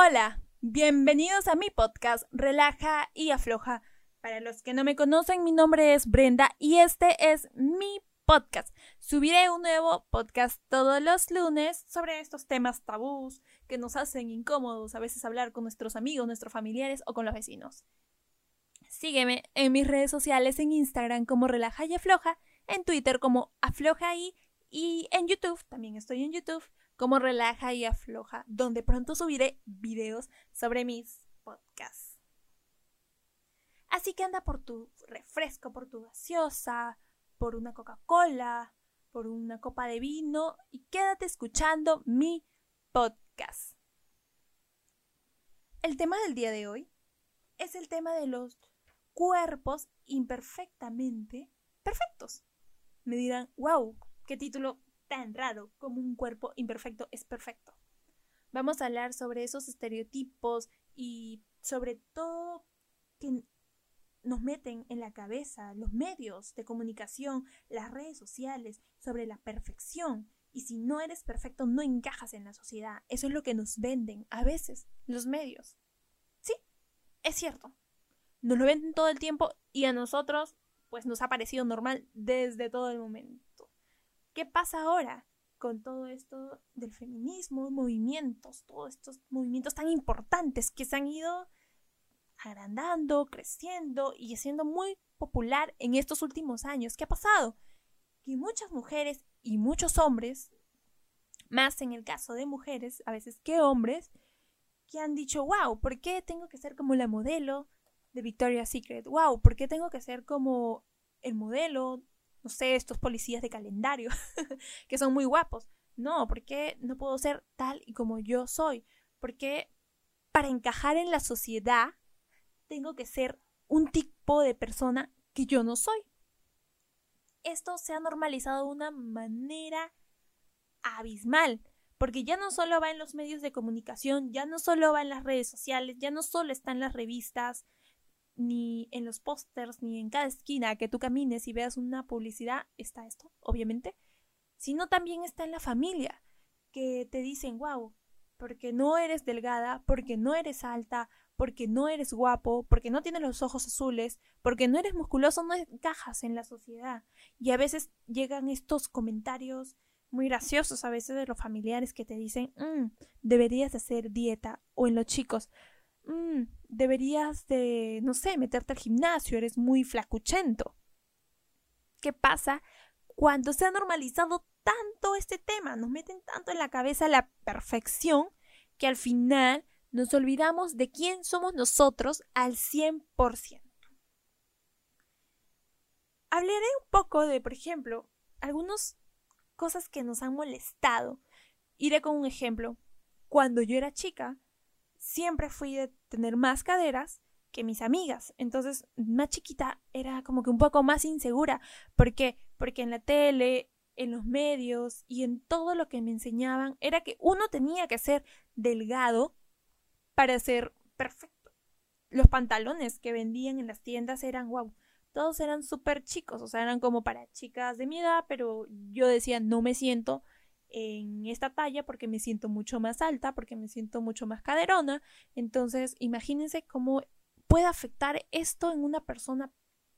Hola, bienvenidos a mi podcast Relaja y Afloja. Para los que no me conocen, mi nombre es Brenda y este es mi podcast. Subiré un nuevo podcast todos los lunes sobre estos temas tabús que nos hacen incómodos a veces hablar con nuestros amigos, nuestros familiares o con los vecinos. Sígueme en mis redes sociales en Instagram como Relaja y Afloja, en Twitter como Afloja y, y en YouTube, también estoy en YouTube como Relaja y Afloja, donde pronto subiré videos sobre mis podcasts. Así que anda por tu refresco, por tu gaseosa, por una Coca-Cola, por una copa de vino y quédate escuchando mi podcast. El tema del día de hoy es el tema de los cuerpos imperfectamente perfectos. Me dirán, wow, qué título tan raro como un cuerpo imperfecto es perfecto. Vamos a hablar sobre esos estereotipos y sobre todo que nos meten en la cabeza los medios de comunicación, las redes sociales, sobre la perfección. Y si no eres perfecto, no encajas en la sociedad. Eso es lo que nos venden a veces los medios. Sí, es cierto. Nos lo venden todo el tiempo y a nosotros pues nos ha parecido normal desde todo el momento. ¿Qué pasa ahora con todo esto del feminismo, movimientos, todos estos movimientos tan importantes que se han ido agrandando, creciendo y siendo muy popular en estos últimos años? ¿Qué ha pasado? Que muchas mujeres y muchos hombres, más en el caso de mujeres a veces que hombres, que han dicho, wow, ¿por qué tengo que ser como la modelo de Victoria's Secret? Wow, ¿por qué tengo que ser como el modelo no sé, estos policías de calendario, que son muy guapos. No, porque no puedo ser tal y como yo soy? Porque para encajar en la sociedad tengo que ser un tipo de persona que yo no soy. Esto se ha normalizado de una manera abismal, porque ya no solo va en los medios de comunicación, ya no solo va en las redes sociales, ya no solo está en las revistas, ni en los pósters, ni en cada esquina que tú camines y veas una publicidad, está esto, obviamente, sino también está en la familia, que te dicen, wow, porque no eres delgada, porque no eres alta, porque no eres guapo, porque no tienes los ojos azules, porque no eres musculoso, no encajas en la sociedad. Y a veces llegan estos comentarios muy graciosos a veces de los familiares que te dicen, mm, deberías hacer dieta, o en los chicos, Mm, deberías de, no sé, meterte al gimnasio, eres muy flacuchento. ¿Qué pasa cuando se ha normalizado tanto este tema? Nos meten tanto en la cabeza la perfección que al final nos olvidamos de quién somos nosotros al 100%. Hablaré un poco de, por ejemplo, algunas cosas que nos han molestado. Iré con un ejemplo. Cuando yo era chica, siempre fui de tener más caderas que mis amigas. Entonces, más chiquita era como que un poco más insegura. ¿Por qué? Porque en la tele, en los medios y en todo lo que me enseñaban era que uno tenía que ser delgado para ser perfecto. Los pantalones que vendían en las tiendas eran wow. Todos eran súper chicos, o sea, eran como para chicas de mi edad, pero yo decía, no me siento en esta talla porque me siento mucho más alta, porque me siento mucho más caderona. Entonces, imagínense cómo puede afectar esto en una persona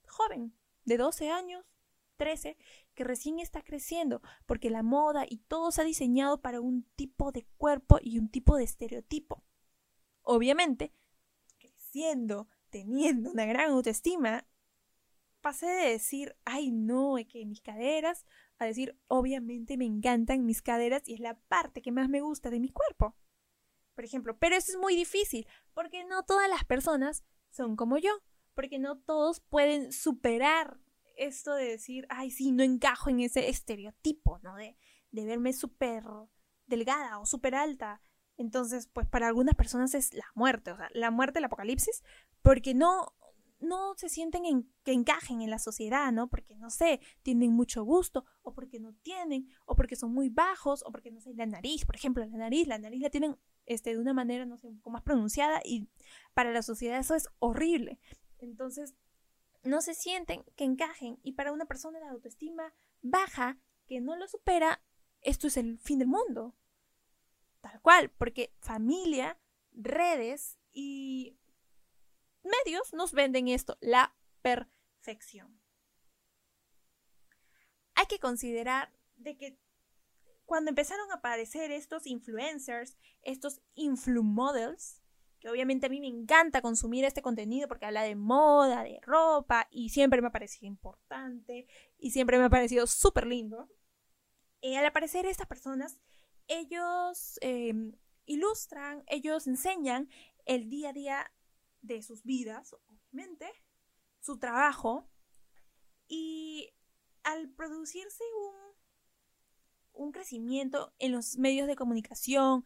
joven, de 12 años, 13, que recién está creciendo, porque la moda y todo se ha diseñado para un tipo de cuerpo y un tipo de estereotipo. Obviamente, creciendo, teniendo una gran autoestima, pasé de decir, ay no, es que mis caderas a decir, obviamente me encantan mis caderas y es la parte que más me gusta de mi cuerpo. Por ejemplo, pero eso es muy difícil, porque no todas las personas son como yo, porque no todos pueden superar esto de decir, ay, sí, no encajo en ese estereotipo, ¿no? De, de verme súper delgada o súper alta. Entonces, pues para algunas personas es la muerte, o sea, la muerte, el apocalipsis, porque no, no se sienten en, que encajen en la sociedad, ¿no? Porque, no sé, tienen mucho gusto, o porque no tienen, o porque son muy bajos, o porque, no sé, la nariz, por ejemplo, la nariz, la nariz la tienen este, de una manera, no sé, un poco más pronunciada, y para la sociedad eso es horrible. Entonces, no se sienten que encajen, y para una persona de autoestima baja, que no lo supera, esto es el fin del mundo. Tal cual, porque familia redes y medios nos venden esto, la perfección. Hay que considerar de que cuando empezaron a aparecer estos influencers, estos influmodels, que obviamente a mí me encanta consumir este contenido porque habla de moda, de ropa, y siempre me ha parecido importante, y siempre me ha parecido súper lindo. Eh, al aparecer estas personas, ellos em, ilustran, ellos enseñan el día a día de sus vidas, obviamente, su trabajo, y al producirse un, un crecimiento en los medios de comunicación,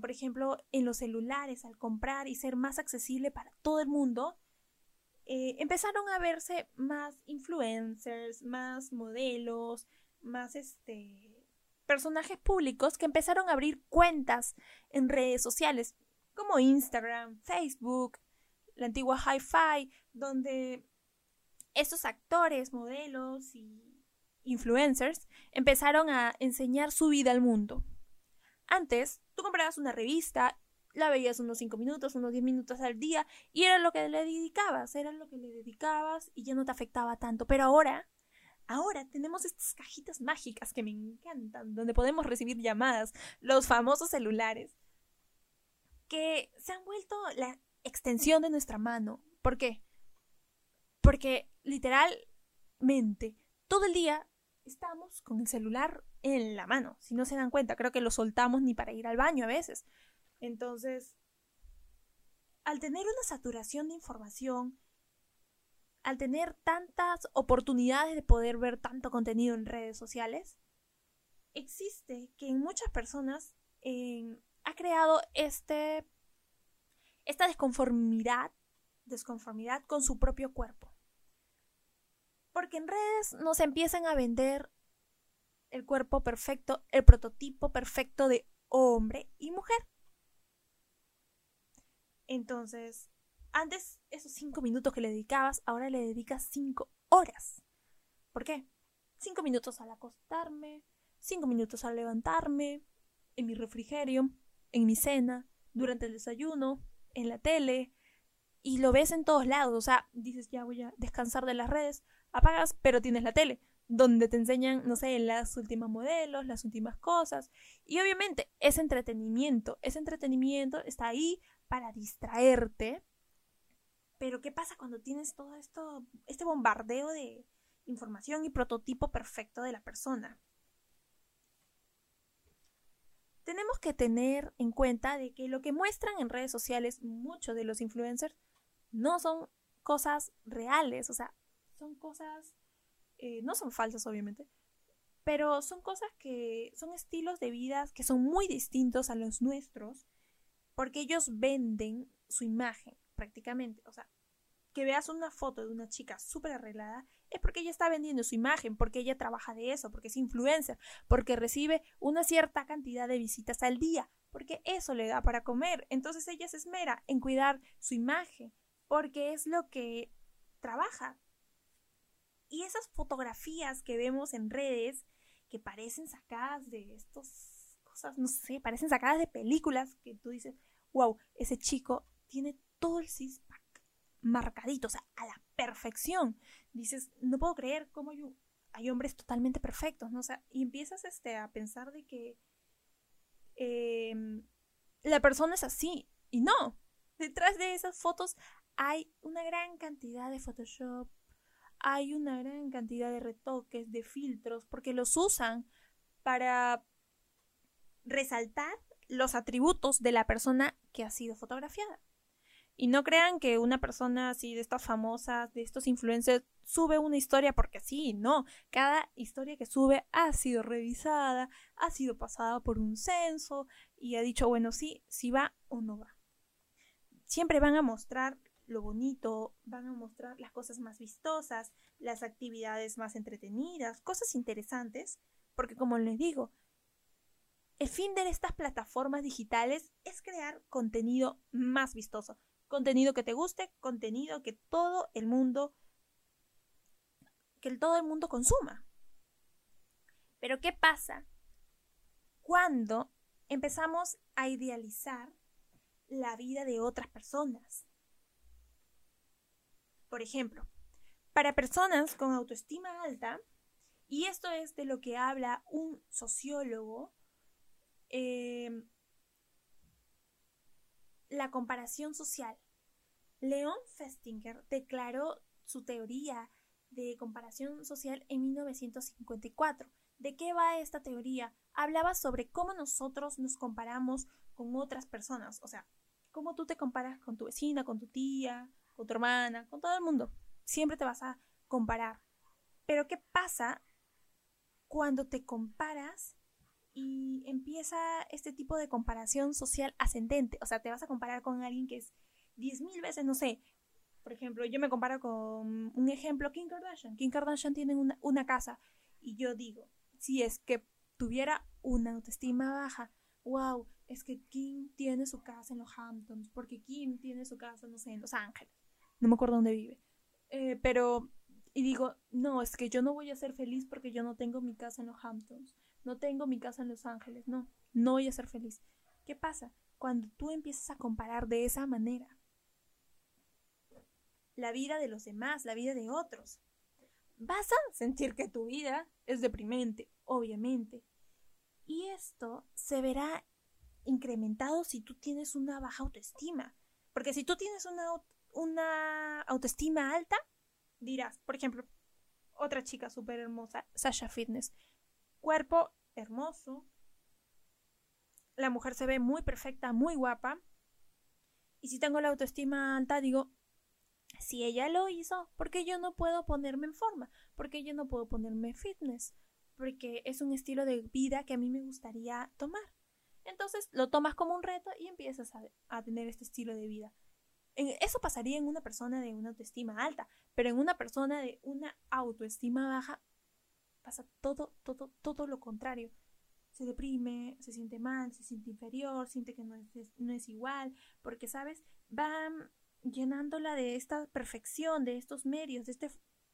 por ejemplo, en los celulares, al comprar y ser más accesible para todo el mundo, eh, empezaron a verse más influencers, más modelos, más este personajes públicos que empezaron a abrir cuentas en redes sociales como Instagram, Facebook, la antigua Hi-Fi, donde estos actores, modelos y influencers empezaron a enseñar su vida al mundo. Antes, tú comprabas una revista, la veías unos 5 minutos, unos 10 minutos al día y era lo que le dedicabas, era lo que le dedicabas y ya no te afectaba tanto. Pero ahora, ahora tenemos estas cajitas mágicas que me encantan, donde podemos recibir llamadas, los famosos celulares, que se han vuelto la extensión de nuestra mano. ¿Por qué? Porque literalmente todo el día estamos con el celular en la mano. Si no se dan cuenta, creo que lo soltamos ni para ir al baño a veces. Entonces, al tener una saturación de información, al tener tantas oportunidades de poder ver tanto contenido en redes sociales, existe que en muchas personas ha creado este, esta desconformidad, desconformidad con su propio cuerpo. Porque en redes nos empiezan a vender el cuerpo perfecto, el prototipo perfecto de hombre y mujer. Entonces, antes esos cinco minutos que le dedicabas, ahora le dedicas cinco horas. ¿Por qué? Cinco minutos al acostarme, cinco minutos al levantarme, en mi refrigerio, en mi cena, durante el desayuno, en la tele, y lo ves en todos lados. O sea, dices, ya voy a descansar de las redes, apagas, pero tienes la tele, donde te enseñan, no sé, las últimas modelos, las últimas cosas. Y obviamente, ese entretenimiento, ese entretenimiento está ahí para distraerte. Pero ¿qué pasa cuando tienes todo esto, este bombardeo de información y prototipo perfecto de la persona? Tenemos que tener en cuenta de que lo que muestran en redes sociales muchos de los influencers no son cosas reales, o sea, son cosas, eh, no son falsas obviamente, pero son cosas que son estilos de vida que son muy distintos a los nuestros, porque ellos venden su imagen prácticamente, o sea, que veas una foto de una chica súper arreglada es porque ella está vendiendo su imagen, porque ella trabaja de eso, porque es influencer, porque recibe una cierta cantidad de visitas al día, porque eso le da para comer. Entonces ella se esmera en cuidar su imagen, porque es lo que trabaja. Y esas fotografías que vemos en redes, que parecen sacadas de estas cosas, no sé, parecen sacadas de películas, que tú dices, wow, ese chico tiene todo el marcadito, o sea, a la perfección. Dices, no puedo creer cómo hay, hombres totalmente perfectos, ¿no? O sea, y empiezas este, a pensar de que em, la persona es así, y no. Detrás de esas fotos hay una gran cantidad de Photoshop, hay una gran cantidad de retoques, de filtros, porque los usan para resaltar los atributos de la persona que ha sido fotografiada. Y no crean que una persona así de estas famosas, de estos influencers, sube una historia porque sí, no. Cada historia que sube ha sido revisada, ha sido pasada por un censo y ha dicho, bueno, sí, si va o no va. Siempre van a mostrar lo bonito, van a mostrar las cosas más vistosas, las actividades más entretenidas, cosas interesantes, porque como les digo, el fin de estas plataformas digitales es crear contenido más vistoso, contenido que te guste, contenido que todo el mundo que todo el mundo consuma. Pero ¿qué pasa cuando empezamos a idealizar la vida de otras personas. Por ejemplo, para personas con autoestima alta, y esto es de lo que habla un sociólogo, eh, la comparación social. Leon Festinger declaró su teoría de comparación social en 1954. ¿De qué va esta teoría? Hablaba sobre cómo nosotros nos comparamos con otras personas, o sea, cómo tú te comparas con tu vecina, con tu tía, con tu hermana, con todo el mundo. Siempre te vas a comparar. Pero ¿qué pasa cuando te comparas y empieza este tipo de comparación social ascendente? O sea, te vas a comparar con alguien que es 10.000 veces, no sé. Por ejemplo, yo me comparo con un ejemplo, Kim Kardashian. Kim Kardashian tiene una, una casa y yo digo, si es que tuviera una autoestima baja, wow, es que Kim tiene su casa en los Hamptons, porque Kim tiene su casa, no sé, en Los Ángeles. No me acuerdo dónde vive. Eh, pero, y digo, no, es que yo no voy a ser feliz porque yo no tengo mi casa en los Hamptons, no tengo mi casa en Los Ángeles, no, no voy a ser feliz. ¿Qué pasa? Cuando tú empiezas a comparar de esa manera la vida de los demás, la vida de otros, vas a sentir que tu vida es deprimente, obviamente. Y esto se verá incrementado si tú tienes una baja autoestima. Porque si tú tienes una, una autoestima alta, dirás, por ejemplo, otra chica súper hermosa, Sasha Fitness, cuerpo hermoso, la mujer se ve muy perfecta, muy guapa, y si tengo la autoestima alta, digo, si ella lo hizo, ¿por qué yo no puedo ponerme en forma? ¿Por qué yo no puedo ponerme fitness? Porque es un estilo de vida que a mí me gustaría tomar. Entonces lo tomas como un reto y empiezas a, tener este estilo de vida. eso pasaría en una persona de una autoestima alta, pero en una persona de una autoestima baja pasa todo, todo, todo lo contrario. Se deprime, se siente mal, se siente inferior, siente que no es, no es igual, porque, ¿sabes? Va llenándola de esta perfección, de estos medios, de, este,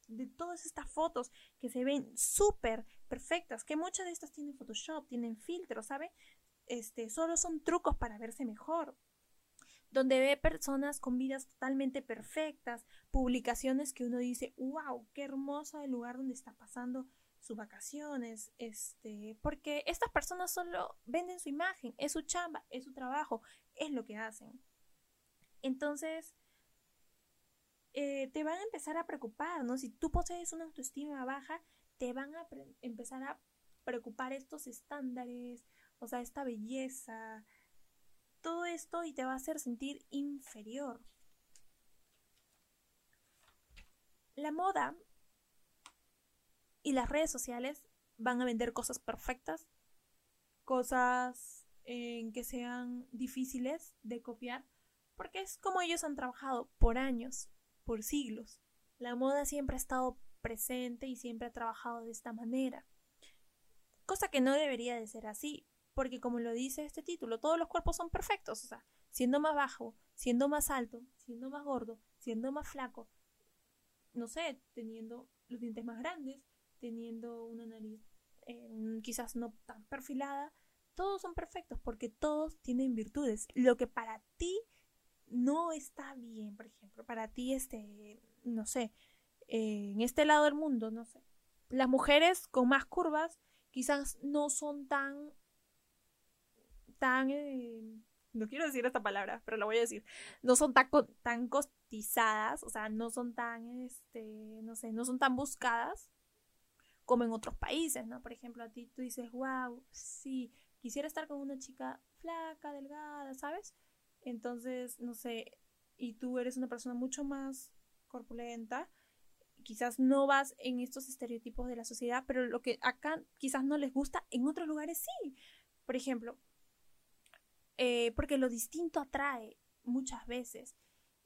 de todas estas fotos que se ven súper perfectas, que muchas de estas tienen Photoshop, tienen filtros, ¿sabe? Este, solo son trucos para verse mejor. Donde ve personas con vidas totalmente perfectas, publicaciones que uno dice, wow, qué hermoso el lugar donde está pasando sus vacaciones, este, porque estas personas solo venden su imagen, es su chamba, es su trabajo, es lo que hacen. Entonces, eh, te van a empezar a preocupar, ¿no? Si tú posees una autoestima baja, te van a empezar a preocupar estos estándares, o sea, esta belleza, todo esto y te va a hacer sentir inferior. La moda y las redes sociales van a vender cosas perfectas, cosas en que sean difíciles de copiar, porque es como ellos han trabajado por años, por siglos. La moda siempre ha estado presente y siempre ha trabajado de esta manera. Cosa que no debería de ser así, porque como lo dice este título, todos los cuerpos son perfectos, o sea, siendo más bajo, siendo más alto, siendo más gordo, siendo más flaco, no sé, teniendo los dientes más grandes, teniendo una nariz eh, quizás no tan perfilada, todos son perfectos porque todos tienen virtudes. Lo que para ti no está bien, por ejemplo, para ti, este, no sé, eh, en este lado del mundo, no sé, las mujeres con más curvas quizás no son tan tan, eh, no quiero decir esta palabra, pero la voy a decir, no son tan, tan cotizadas, o sea, no son tan, este, no sé, no son tan buscadas como en otros países, ¿no? Por ejemplo, a ti tú dices, wow, sí, quisiera estar con una chica flaca, delgada, ¿sabes? Entonces, no sé, y tú eres una persona mucho más corpulenta, quizás no vas en estos estereotipos de la sociedad, pero lo que acá quizás no les gusta, en otros lugares sí. Por ejemplo, eh, porque lo distinto atrae muchas veces.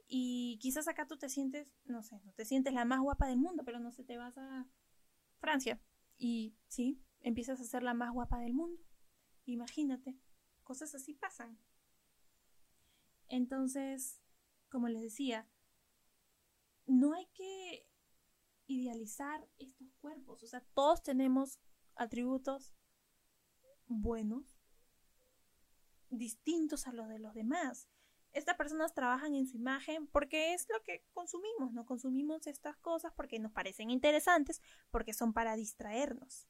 Y quizás acá tú te sientes, no sé, no te sientes la más guapa del mundo, pero no sé, te vas a Francia y sí, empiezas a ser la más guapa del mundo. Imagínate, cosas así pasan. Entonces, como les decía, no hay que idealizar estos cuerpos. O sea, todos tenemos atributos buenos distintos a los de los demás. estas personas trabajan en su imagen porque es lo que consumimos, ¿no? Consumimos estas cosas porque nos parecen interesantes, porque son para distraernos.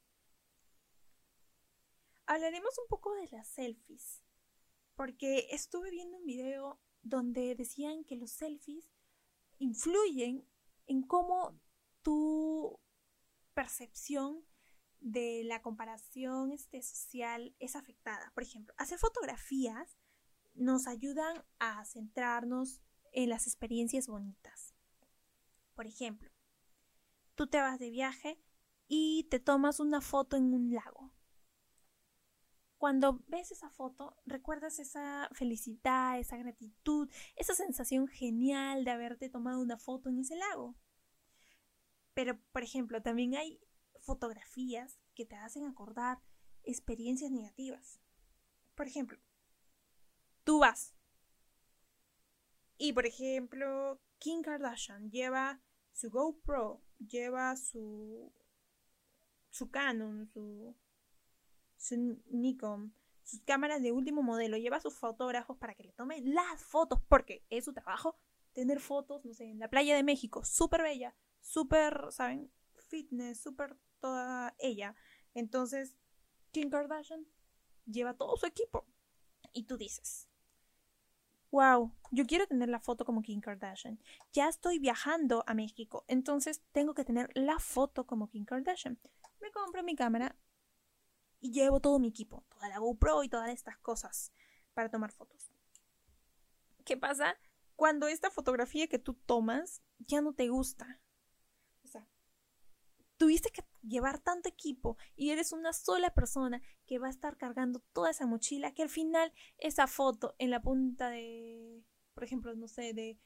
Hablaremos un poco de las selfies, porque estuve viendo un video donde decían que los selfies influyen en cómo tu percepción de la comparación este, social es afectada. Por ejemplo, hacer fotografías nos ayudan a centrarnos en las experiencias bonitas. Por ejemplo, tú te vas de viaje y te tomas una foto en un lago. Cuando ves esa foto, recuerdas esa felicidad, esa gratitud, esa sensación genial de haberte tomado una foto en ese lago. Pero, por ejemplo, también hay fotografías que te hacen acordar experiencias negativas. Por ejemplo, tú vas y, por ejemplo, Kim Kardashian lleva su GoPro, lleva su, su Canon, su, su Nikon, sus cámaras de último modelo, lleva sus fotógrafos para que le tomen las fotos, porque es su trabajo tener fotos, no sé, en la playa de México, súper bella, súper, ¿saben? Fitness, súper toda ella. Entonces, Kim Kardashian lleva todo su equipo. Y tú dices, wow, yo quiero tener la foto como Kim Kardashian. Ya estoy viajando a México, entonces tengo que tener la foto como Kim Kardashian. Me compro mi cámara y llevo todo mi equipo, toda la GoPro y todas estas cosas para tomar fotos. ¿Qué pasa? Cuando esta fotografía que tú tomas ya no te gusta. O sea, tuviste que llevar tanto equipo y eres una sola persona que va a estar cargando toda esa mochila que al final esa foto en la punta de, por ejemplo, no sé, de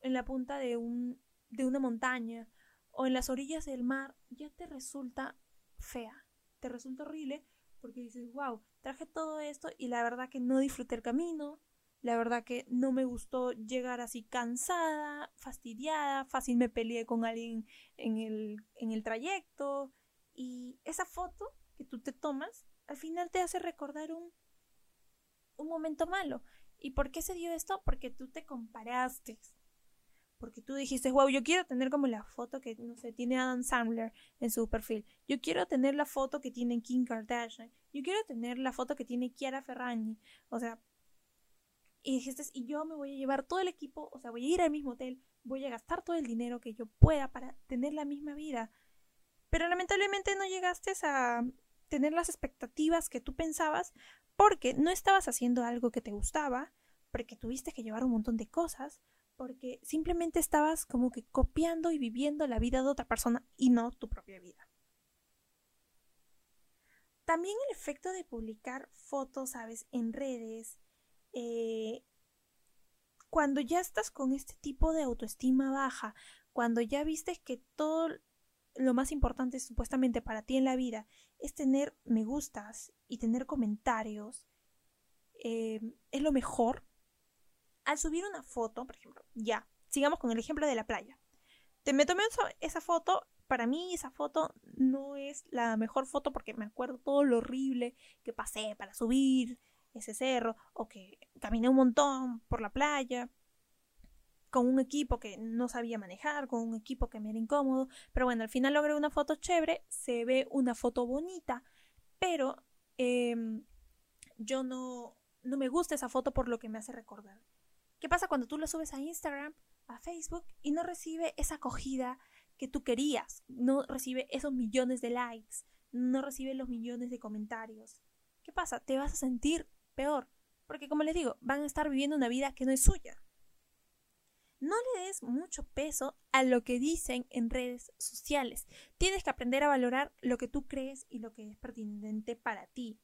en la punta de un de una montaña o en las orillas del mar ya te resulta fea, resulta horrible porque dices, wow, traje todo esto y la verdad que no disfruté el camino, la verdad que no me gustó llegar así cansada, fastidiada, fácil me peleé con alguien en el, en el trayecto. Y esa foto que tú te tomas, al final te hace recordar un, un momento malo. ¿Y por qué se dio esto? Porque tú te comparaste. Porque tú dijiste, wow, yo quiero tener como la foto que, no sé, tiene Adam Sandler en su perfil. Yo quiero tener la foto que tiene Kim Kardashian. Yo quiero tener la foto que tiene Chiara Ferragni. O sea, y dijiste, y yo me voy a llevar todo el equipo, o sea, voy a ir al mismo hotel, voy a gastar todo el dinero que yo pueda para tener la misma vida. Pero lamentablemente no llegaste a tener las expectativas que tú pensabas porque no estabas haciendo algo que te gustaba, porque tuviste que llevar un montón de cosas, porque simplemente estabas como que copiando y viviendo la vida de otra persona y no tu propia vida. También el efecto de publicar fotos, sabes, en redes, eh, cuando ya estás con este tipo de autoestima baja, cuando ya viste que todo lo más importante supuestamente para ti en la vida es tener me gustas y tener comentarios, eh, es lo mejor. Al subir una foto, por ejemplo, ya, sigamos con el ejemplo de la playa. Te me tomé esa foto, para mí esa foto no es la mejor foto porque me acuerdo todo lo horrible que pasé para subir, ese cerro o que caminé un montón por la playa con un equipo que no sabía manejar, con un equipo que me era incómodo, pero bueno, al final logré una foto chévere, se ve una foto bonita, pero em, yo no, no me gusta esa foto por lo que me hace recordar. ¿Qué pasa cuando tú la subes a Instagram, a Facebook y no recibe esa acogida que tú querías? No recibe esos millones de likes, no recibe los millones de comentarios. ¿Qué pasa? Te vas a sentir peor, porque como les digo, van a estar viviendo una vida que no es suya. No le des mucho peso a lo que dicen en redes sociales. Tienes que aprender a valorar lo que tú crees y lo que es pertinente para ti.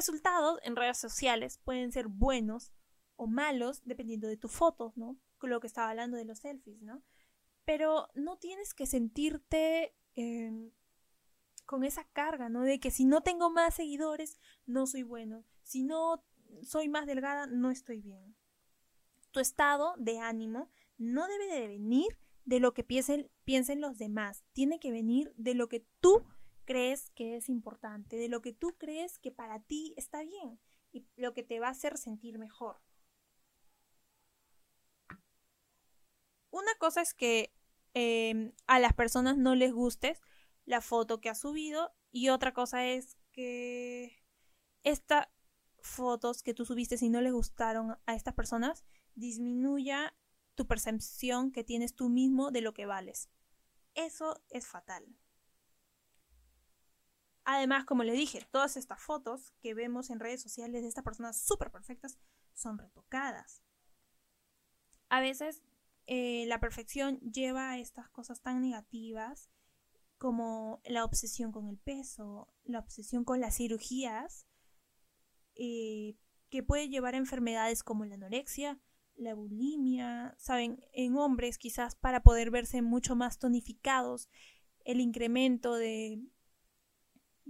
Resultados en redes sociales pueden ser buenos o malos dependiendo de tus fotos, ¿no? Con lo que estaba hablando de los selfies, ¿no? Pero no tienes que sentirte eh, con esa carga, ¿no? De que si no tengo más seguidores, no soy bueno. Si no soy más delgada, no estoy bien. Tu estado de ánimo no debe de venir de lo que piensen, piensen los demás. Tiene que venir de lo que tú crees que es importante, de lo que tú crees que para ti está bien. y lo que te va a hacer sentir mejor. Una cosa es que em, a las personas no les guste la foto que has subido y otra cosa es que estas fotos que tú subiste si no les gustaron a estas personas disminuya tu percepción que tienes tú mismo de lo que vales. Eso es fatal. Además, como le dije, todas estas fotos que vemos en redes sociales de estas personas súper perfectas son retocadas. A veces eh, la perfección lleva a estas cosas tan negativas como la obsesión con el peso, la obsesión con las cirugías, eh, que puede llevar a enfermedades como la anorexia, la bulimia, saben, en hombres quizás para poder verse mucho más tonificados, el incremento de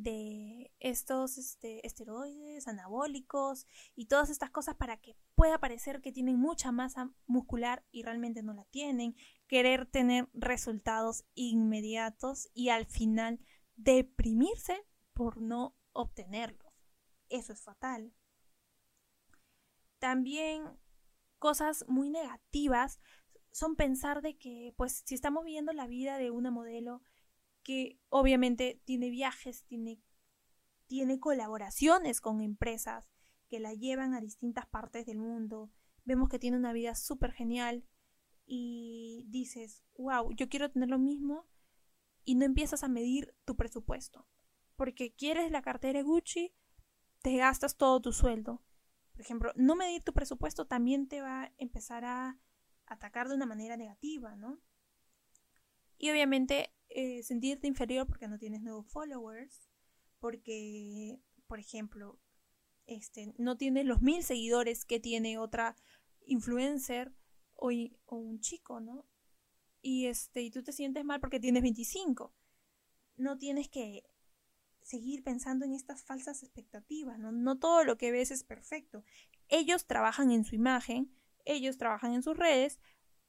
de estos este, esteroides anabólicos y todas estas cosas para que pueda parecer que tienen mucha masa muscular y realmente no la tienen, querer tener resultados inmediatos y al final deprimirse por no obtenerlos. Eso es fatal. También cosas muy negativas son pensar de que pues si estamos viviendo la vida de una modelo que obviamente tiene viajes, tiene, tiene colaboraciones con empresas que la llevan a distintas partes del mundo. Vemos que tiene una vida súper genial y dices, wow, yo quiero tener lo mismo y no empiezas a medir tu presupuesto. Porque quieres la cartera Gucci, te gastas todo tu sueldo. Por ejemplo, no medir tu presupuesto también te va a empezar a atacar de una manera negativa, ¿no? Y obviamente eh, sentirte inferior porque no tienes nuevos followers, porque, por ejemplo, este, no tienes los mil seguidores que tiene otra influencer o, un chico, ¿no? Y, este, y tú te sientes mal porque tienes 25. No tienes que seguir pensando en estas falsas expectativas, ¿no? No todo lo que ves es perfecto. Ellos trabajan en su imagen, ellos trabajan en sus redes,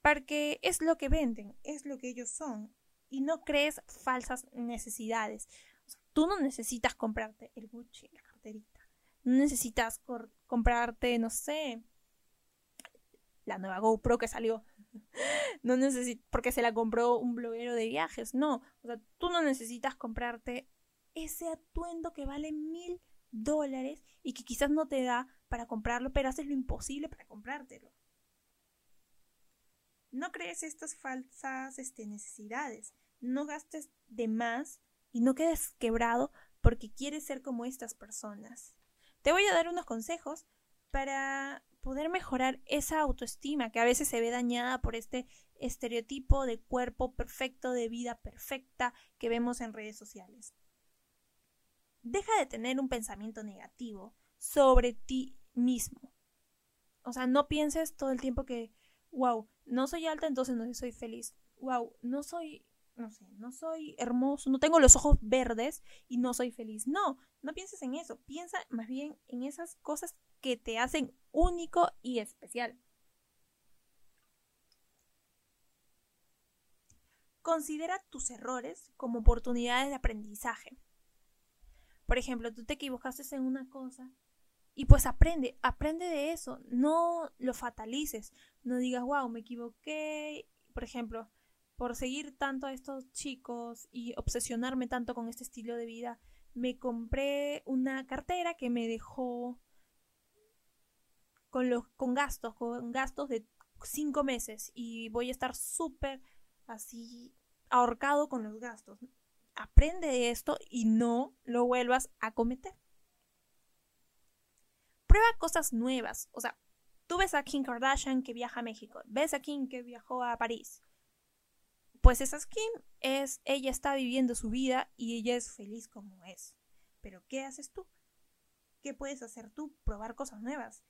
porque es lo que venden, es lo que ellos son y no crees falsas necesidades. tú no necesitas comprarte el Gucci, la carterita. No necesitas comprarte, no sé, la nueva GoPro que salió. no necesitas, porque se la compró un bloguero de viajes. No, o sea, tú no necesitas comprarte ese atuendo que vale mil dólares y que quizás no te da para comprarlo, pero haces lo imposible para comprártelo. No crees estas falsas este, necesidades no gastes de más y no quedes quebrado porque quieres ser como estas personas. Te voy a dar unos consejos para poder mejorar esa autoestima que a veces se ve dañada por este estereotipo de cuerpo perfecto, de vida perfecta que vemos en redes sociales. Deja de tener un pensamiento negativo sobre ti mismo. O sea, no pienses todo el tiempo que, wow, no soy alta, entonces no soy feliz. Wow, no soy no sé, no soy hermoso, no tengo los ojos verdes y no soy feliz. No, no pienses en eso, piensa más bien en esas cosas que te hacen único y especial. Considera tus errores como oportunidades de aprendizaje. Por ejemplo, tú te equivocaste en una cosa y pues aprende, aprende de eso, no lo fatalices, no digas, wow, me equivoqué. Por ejemplo, por seguir tanto a estos chicos y obsesionarme tanto con este estilo de vida, me compré una cartera que me dejó con los con gastos, con gastos de cinco meses y voy a estar súper así ahorcado con los gastos. Aprende de esto y no lo vuelvas a cometer. Prueba cosas nuevas. O sea, tú ves a Kim Kardashian que viaja a México, ves a Kim que viajó a París, pues esa Kim es, ella está viviendo su vida y ella es feliz como es. Pero ¿qué haces tú? ¿Qué puedes hacer tú? Probar cosas nuevas,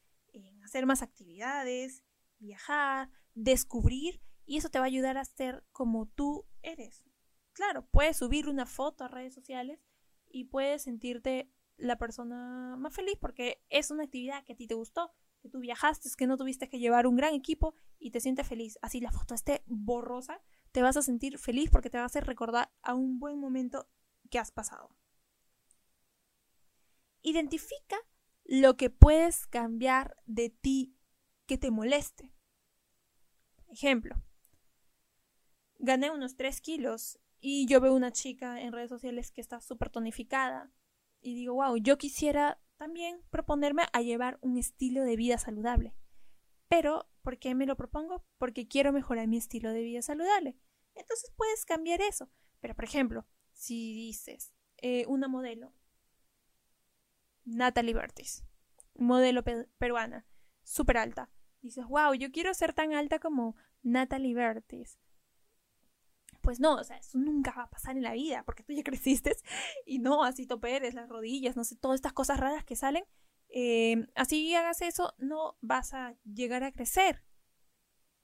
hacer más actividades, viajar, descubrir y eso te va a ayudar a ser como tú eres. Claro, puedes subir una foto a redes sociales y puedes sentirte la persona más feliz porque es una actividad que a ti te gustó, que tú viajaste, que no tuviste que llevar un gran equipo y te sientes feliz. Así la foto esté borrosa, te vas a sentir feliz porque te va a hacer recordar a un buen momento que has pasado. Identifica lo que puedes cambiar de ti que te moleste. Ejemplo, gané unos 3 kilos y yo veo una chica en redes sociales que está súper tonificada y digo, wow, yo quisiera también proponerme a llevar un estilo de vida saludable. Pero, ¿por qué me lo propongo? Porque quiero mejorar mi estilo de vida saludable. Entonces puedes cambiar eso. Pero, por ejemplo, si dices, eh, una modelo, Natalie Bertis, modelo peruana, súper alta. Dices, wow, yo quiero ser tan alta como Natalie Bertis. Pues no, o sea, eso nunca va a pasar en la vida, porque tú ya creciste y no, así toperes, las rodillas, no sé, todas estas cosas raras que salen. Eh, así hagas eso, no vas a llegar a crecer.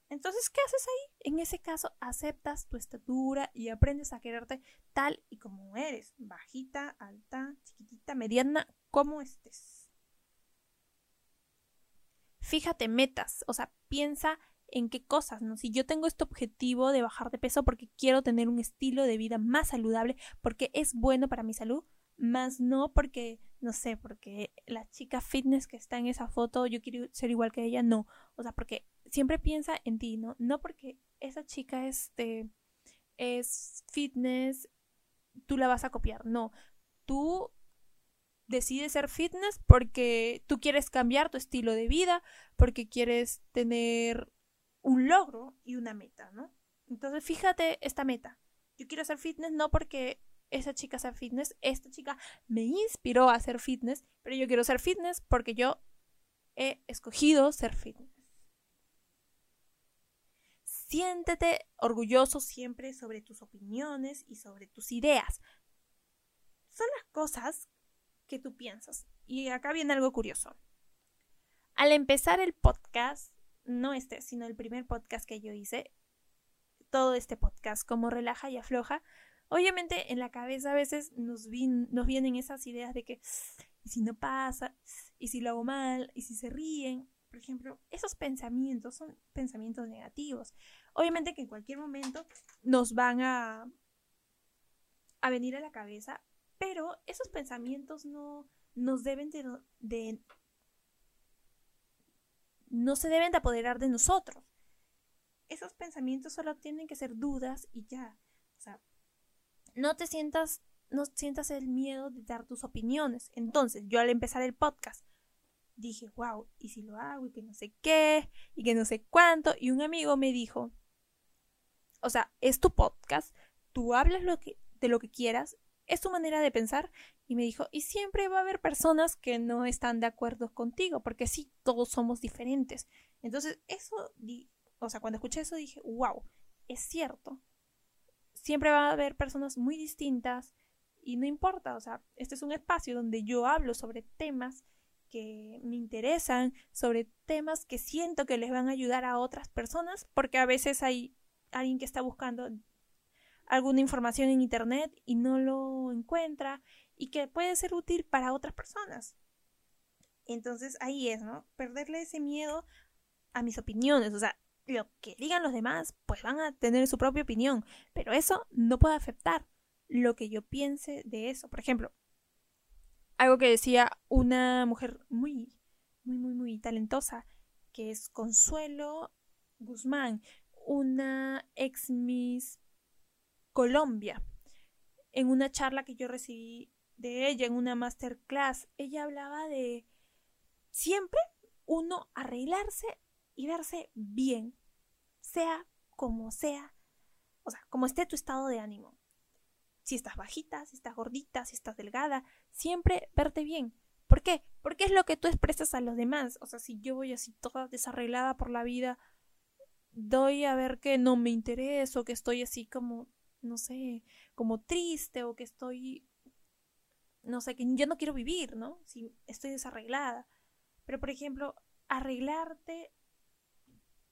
Entonces, ¿qué haces ahí? En ese caso, aceptas tu estatura y aprendes a quererte tal y como eres, bajita, alta, chiquitita, mediana, como estés. Fíjate metas, o sea, piensa en qué cosas, ¿no? Si yo tengo este objetivo de bajar de peso porque quiero tener un estilo de vida más saludable, porque es bueno para mi salud, más no porque, no sé, porque la chica fitness que está en esa foto, yo quiero ser igual que ella, no. O sea, porque siempre piensa en ti, ¿no? No porque esa chica este, es fitness, tú la vas a copiar, no. Tú decides ser fitness porque tú quieres cambiar tu estilo de vida, porque quieres tener un logro y una meta, ¿no? Entonces, fíjate esta meta. Yo quiero hacer fitness no porque esa chica sea fitness, esta chica me inspiró a hacer fitness, pero yo quiero ser fitness porque yo he escogido ser fitness. Siéntete orgulloso siempre sobre tus opiniones y sobre tus ideas. Son las cosas que tú piensas. Y acá viene algo curioso. Al empezar el podcast, no este, sino el primer podcast que yo hice, todo este podcast como relaja y afloja, obviamente en la cabeza a veces nos, nos vienen esas ideas de que, ¿y si no pasa? ¿Y si lo hago mal? ¿Y si se ríen? Por ejemplo, esos pensamientos son pensamientos negativos. Obviamente que en cualquier momento nos van a, a venir a la cabeza, pero esos pensamientos no nos deben de, no se deben de apoderar de nosotros. Esos pensamientos solo tienen que ser dudas y ya. No te sientas, no sientas el miedo de dar tus opiniones. Entonces, yo al empezar el podcast dije, wow, ¿y si lo hago? Y que no sé qué, y que no sé cuánto. Y un amigo me dijo, o sea, es tu podcast, tú hablas lo que, de lo que quieras, es tu manera de pensar. Y me dijo, y siempre va a haber personas que no están de acuerdo contigo, porque sí, todos somos diferentes. Entonces, eso, o sea, cuando escuché eso dije, wow, es cierto. Siempre va a haber personas muy distintas y no importa, o sea, este es un espacio donde yo hablo sobre temas que me interesan, sobre temas que siento que les van a ayudar a otras personas, porque a veces hay alguien que está buscando alguna información en internet y no lo encuentra y que puede ser útil para otras personas. Entonces ahí es, ¿no? Perderle ese miedo a mis opiniones, o sea, lo que digan los demás, pues van a tener su propia opinión, pero eso no puede afectar lo que yo piense de eso. Por ejemplo, algo que decía una mujer muy, muy, muy, muy talentosa, que es Consuelo Guzmán, una ex Miss Colombia. En una charla que yo recibí de ella, en una masterclass, ella hablaba de siempre uno arreglarse y verse bien, sea como sea, o sea, como esté tu estado de ánimo. Si estás bajita, si estás gordita, si estás delgada, siempre verte bien. ¿Por qué? Porque es lo que tú expresas a los demás. O sea, si yo voy así toda desarreglada por la vida, doy a ver que no me intereso, que estoy así como no sé, como triste o que estoy, no sé, que yo no quiero vivir, ¿no? Si estoy desarreglada. Pero, por ejemplo, arreglarte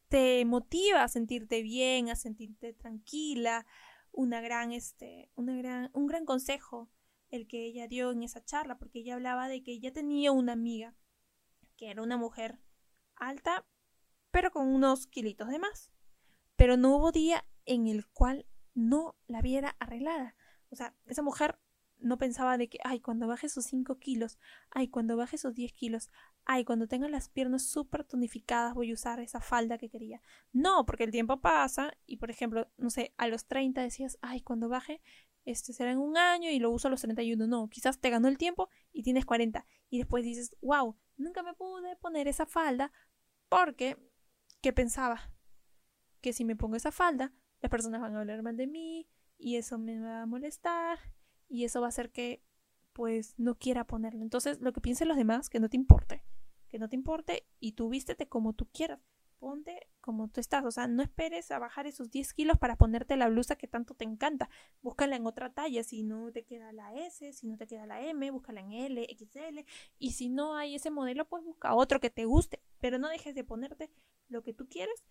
te motiva a sentirte bien, a sentirte tranquila. Una gran, este, una gran, un gran consejo el que ella dio en esa charla, porque ella hablaba de que ella tenía una amiga que era una mujer alta, pero con unos kilitos de más. Pero no hubo día en el cual no la viera arreglada. O sea, esa mujer no pensaba de que, ay, cuando baje esos 5 kilos, ay, cuando baje esos 10 kilos, ay, cuando tenga las piernas súper tonificadas voy a usar esa falda que quería. No, porque el tiempo pasa y, por ejemplo, no sé, a los 30 decías, ay, cuando baje, este será en un año y lo uso a los 31. No, quizás te ganó el tiempo y tienes 40. Y después dices, wow, nunca me pude poner esa falda porque, ¿qué pensaba? Que si me pongo esa falda, las personas van a hablar mal de mí y eso me va a molestar y eso va a hacer que pues no quiera ponerlo. Entonces, lo que piensen los demás, que no te importe, que no te importe y tú vístete como tú quieras. Ponte como tú estás, o sea, no esperes a bajar esos 10 kilos para ponerte la blusa que tanto te encanta. Búscala en otra talla, si no te queda la S, si no te queda la M, búscala en L, XL, y si no hay ese modelo, pues busca otro que te guste, pero no dejes de ponerte lo que tú quieres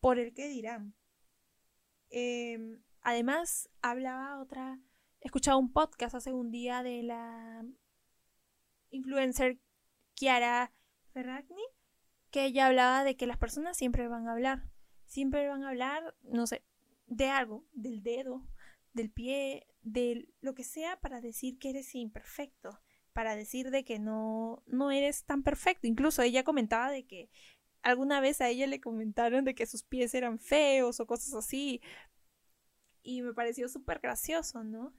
por el que dirán. Em, además, hablaba otra he escuchado un podcast hace un día de la influencer Kiara Ferragni, que ella hablaba de que las personas siempre van a hablar, siempre van a hablar, no sé, de algo, del dedo, del pie, de lo que sea para decir que eres imperfecto, para decir de que no, no eres tan perfecto. Incluso ella comentaba de que alguna vez a ella le comentaron de que sus pies eran feos o cosas así. Y me pareció súper gracioso, ¿no?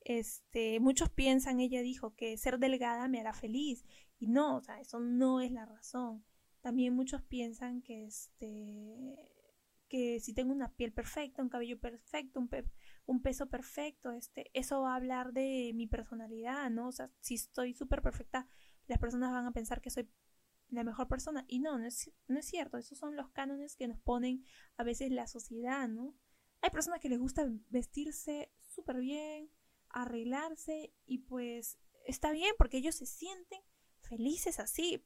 Este, muchos piensan, ella dijo, que ser delgada me hará feliz. Y no, o sea, eso no es la razón. También muchos piensan que este que si tengo una piel perfecta, un cabello perfecto, un, un peso perfecto, este, eso va a hablar de mi personalidad, ¿no? O sea, si estoy súper perfecta, las personas van a pensar que soy la mejor persona. Y no, no es, no es cierto. Esos son los cánones que nos ponen a veces la sociedad, ¿no? Hay personas que les gusta vestirse súper bien, arreglarse y pues está bien porque ellos se sienten felices así,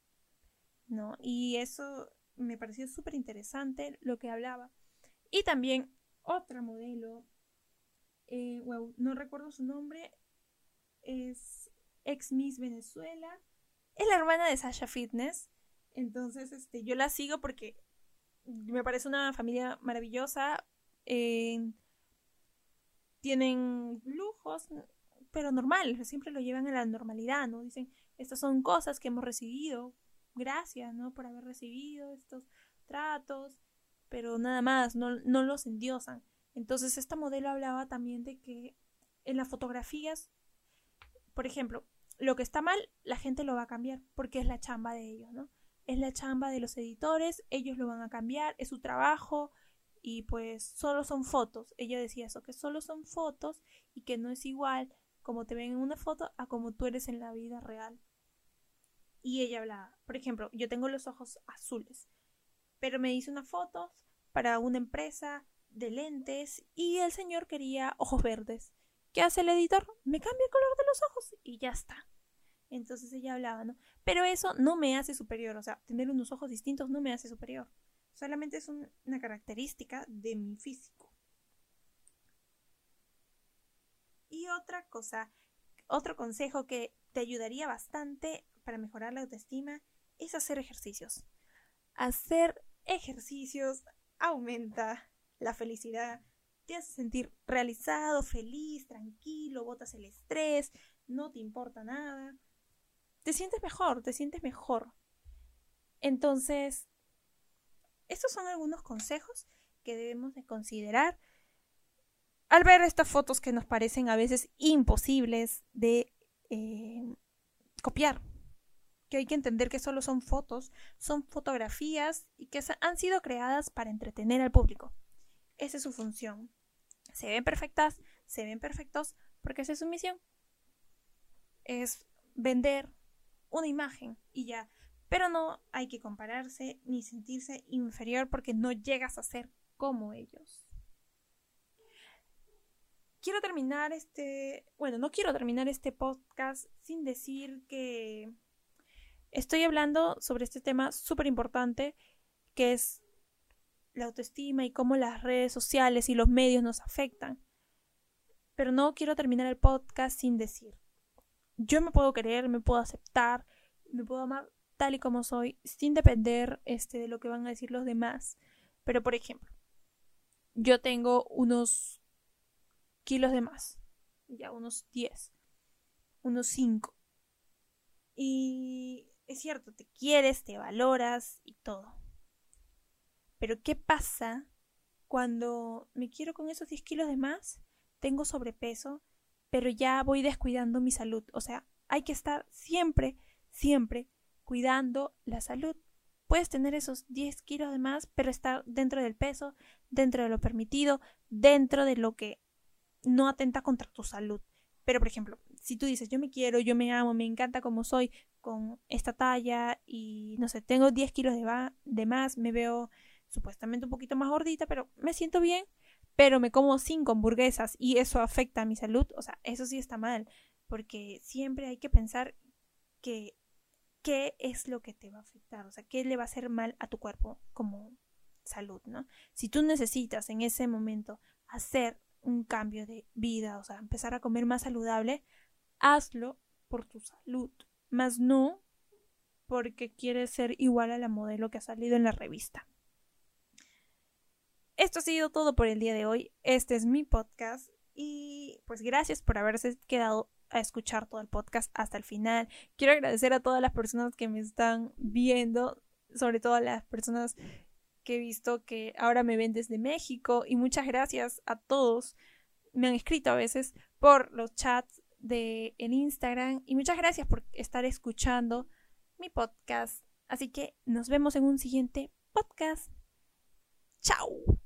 ¿no? Y eso me pareció súper interesante lo que hablaba. Y también otra modelo, eh, no recuerdo su nombre, es ex Miss Venezuela, es la hermana de Sasha Fitness, entonces este, yo la sigo porque me parece una familia maravillosa. Eh, tienen lujos, pero normal, siempre lo llevan a la normalidad, ¿no? Dicen, estas son cosas que hemos recibido, gracias, ¿no? Por haber recibido estos tratos, pero nada más, no, no los endiosan. Entonces, esta modelo hablaba también de que en las fotografías, por ejemplo, lo que está mal, la gente lo va a cambiar, porque es la chamba de ellos, ¿no? Es la chamba de los editores, ellos lo van a cambiar, es su trabajo, y pues solo son fotos. Ella decía eso, que solo son fotos y que no es igual como te ven en una foto a como tú eres en la vida real. Y ella hablaba, por ejemplo, yo tengo los ojos azules, pero me hice una foto para una empresa de lentes y el señor quería ojos verdes. ¿Qué hace el editor? Me cambia el color de los ojos y ya está. Entonces ella hablaba, ¿no? Pero eso no me hace superior, o sea, tener unos ojos distintos no me hace superior. Solamente es una característica de mi físico. Y otra cosa, otro consejo que te ayudaría bastante para mejorar la autoestima es hacer ejercicios. Hacer ejercicios aumenta la felicidad, te hace sentir realizado, feliz, tranquilo, botas el estrés, no te importa nada. Te sientes mejor, te sientes mejor. Entonces, estos son algunos consejos que debemos de considerar al ver estas fotos que nos parecen a veces imposibles de eh, copiar. Que hay que entender que solo son fotos, son fotografías y que han sido creadas para entretener al público. Esa es su función. Se ven perfectas, se ven perfectos porque esa es su misión. Es vender una imagen y ya. Pero no hay que compararse ni sentirse inferior porque no llegas a ser como ellos. Quiero terminar este, bueno, no quiero terminar este podcast sin decir que estoy hablando sobre este tema súper importante que es la autoestima y cómo las redes sociales y los medios nos afectan. Pero no quiero terminar el podcast sin decir, yo me puedo querer, me puedo aceptar, me puedo amar tal y como soy, sin depender este, de lo que van a decir los demás. Pero, por ejemplo, yo tengo unos kilos de más, ya unos 10. unos 5. Y es cierto, te quieres, te valoras y todo. Pero ¿qué pasa cuando me quiero con esos 10 kilos de más? Tengo sobrepeso, pero ya voy descuidando mi salud. O sea, hay que estar siempre, siempre cuidando la salud. Puedes tener esos 10 kilos de más, pero estar dentro del peso, dentro de lo permitido, dentro de lo que no atenta contra tu salud. Pero, por ejemplo, si tú dices, yo me quiero, yo me amo, me encanta como soy, con esta talla y, no sé, tengo 10 kilos de, de más, me veo supuestamente un poquito más gordita, pero me siento bien, pero me como 5 hamburguesas y eso afecta a mi salud, o sea, eso sí está mal, porque siempre hay que pensar que qué es lo que te va a afectar, o sea, qué le va a hacer mal a tu cuerpo como salud, ¿no? Si tú necesitas en ese momento hacer un cambio de vida, o sea, empezar a comer más saludable, hazlo por tu salud, más no porque quieres ser igual a la modelo que ha salido en la revista. Esto ha sido todo por el día de hoy. Este es mi podcast y pues gracias por haberse quedado a escuchar todo el podcast hasta el final. Quiero agradecer a todas las personas que me están viendo, sobre todo a las personas que he visto que ahora me ven desde México y muchas gracias a todos. Me han escrito a veces por los chats de en Instagram y muchas gracias por estar escuchando mi podcast. Así que nos vemos en un siguiente podcast. Chao.